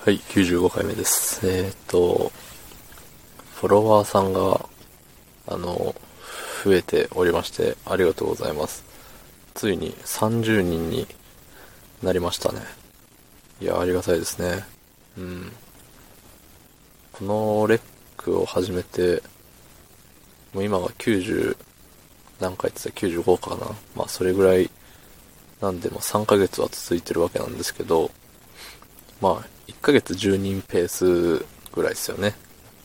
はい、95回目です。えっ、と、フォロワーさんが、あの、増えておりまして、ありがとうございます。ついに30人になりましたね。いや、ありがたいですね。うん。このレックを始めて、もう今が90、何回って言ったら95かな。まあ、それぐらいなんで、も3ヶ月は続いてるわけなんですけど、まあ、1ヶ月10人ペースぐらいですよね。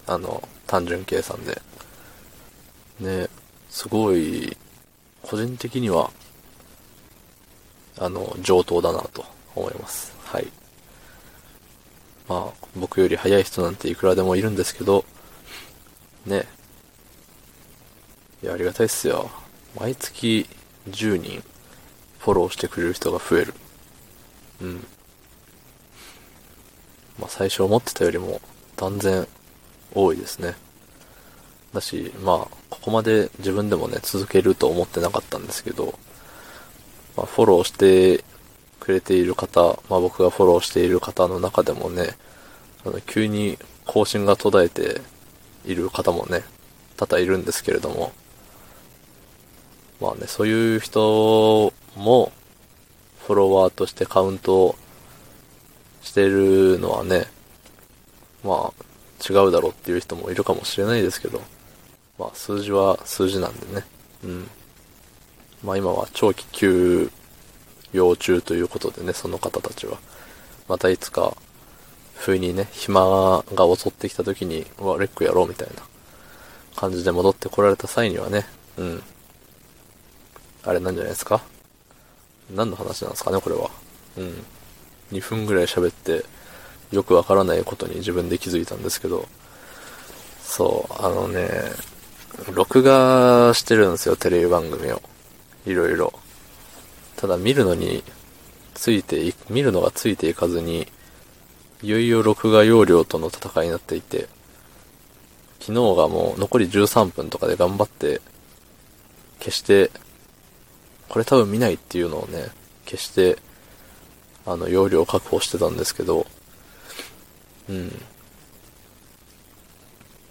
あの、単純計算で。ね、すごい、個人的には、あの、上等だなと思います。はい。まあ、僕より早い人なんていくらでもいるんですけど、ね。いや、ありがたいっすよ。毎月10人フォローしてくれる人が増える。うん。最初思ってたよりも断然多いですね。だし、まあ、ここまで自分でもね、続けると思ってなかったんですけど、まあ、フォローしてくれている方、まあ僕がフォローしている方の中でもね、あの急に更新が途絶えている方もね、多々いるんですけれども、まあね、そういう人も、フォロワーとしてカウントしてるのはね、まあ、違うだろうっていう人もいるかもしれないですけど、まあ、数字は数字なんでね。うん。まあ今は長期休養中ということでね、その方たちは。またいつか、不意にね、暇が襲ってきた時に、うわ、レックやろうみたいな感じで戻ってこられた際にはね、うん。あれなんじゃないですか？何の話なんですかね、これは。うん。2分ぐらい喋って、よくわからないことに自分で気づいたんですけど、そう、あのね、録画してるんですよ、テレビ番組を。いろいろ。ただ見るのに、ついてい、見るのがついていかずに、いよいよ録画容量との戦いになっていて、昨日がもう残り13分とかで頑張って、消して、これ多分見ないっていうのをね、消して、あの、容量を確保してたんですけど、うん。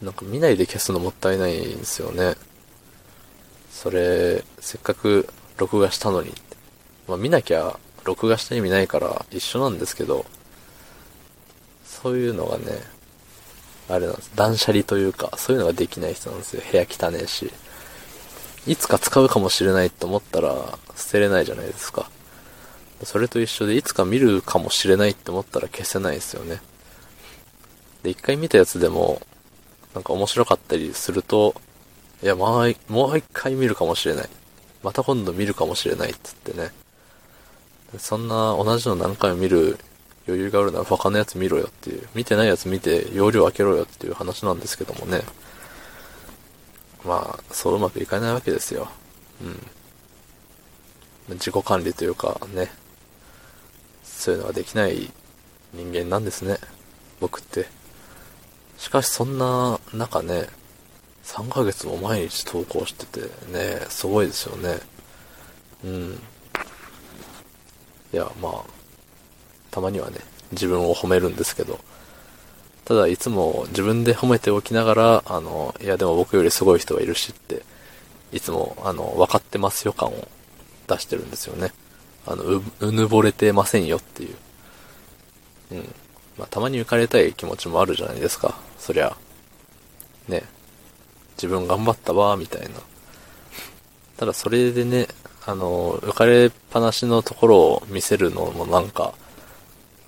なんか見ないで消すのもったいないんですよね。それ、せっかく録画したのに。まあ見なきゃ録画した意味ないから一緒なんですけど、そういうのがね、あれなんです。断捨離というか、そういうのができない人なんですよ。部屋汚ねえし。いつか使うかもしれないと思ったら捨てれないじゃないですか。それと一緒でいつか見るかもしれないって思ったら消せないですよね。で、一回見たやつでも、なんか面白かったりすると、いや、もう一もう一回見るかもしれない。また今度見るかもしれないっつってね。そんな同じの何回も見る余裕があるなら他のやつ見ろよっていう。見てないやつ見て容量開けろよっていう話なんですけどもね。まあ、そううまくいかないわけですよ。うん。自己管理というかね。そういうのができない人間なんですね。僕って。しかしそんな中ね、3ヶ月も毎日投稿しててね、すごいですよね。うん。いや、まあ、たまにはね、自分を褒めるんですけど、ただいつも自分で褒めておきながら、あの、いやでも僕よりすごい人がいるしって、いつも、あの、分かってますよ感を出してるんですよね。あの、う、うぬぼれてませんよっていう。うん。まあ、たまに浮かれたい気持ちもあるじゃないですか。そりゃ。ね。自分頑張ったわ、みたいな。ただそれでね、あの、浮かれっぱなしのところを見せるのもなんか、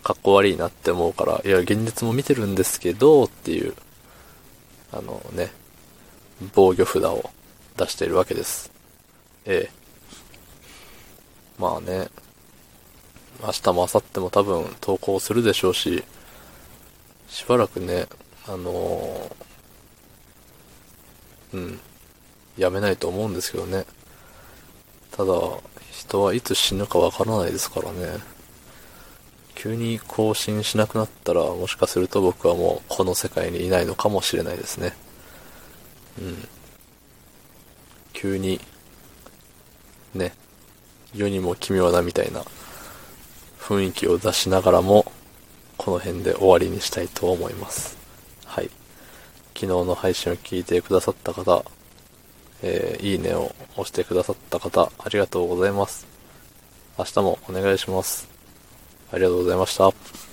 かっこ悪いなって思うから、いや、現実も見てるんですけど、っていう、あのね、防御札を出しているわけです。ええ。まあね、明日も明後日も多分投稿するでしょうし、しばらくね、あのーうん、やめないと思うんですけどね。ただ、人はいつ死ぬかわからないですからね。急に更新しなくなったら、もしかすると僕はもうこの世界にいないのかもしれないですね。うん。急に、ね、世にも奇妙なみたいな雰囲気を出しながらも、この辺で終わりにしたいと思います。はい。昨日の配信を聞いてくださった方、えー、いいねを押してくださった方、ありがとうございます。明日もお願いします。ありがとうございました。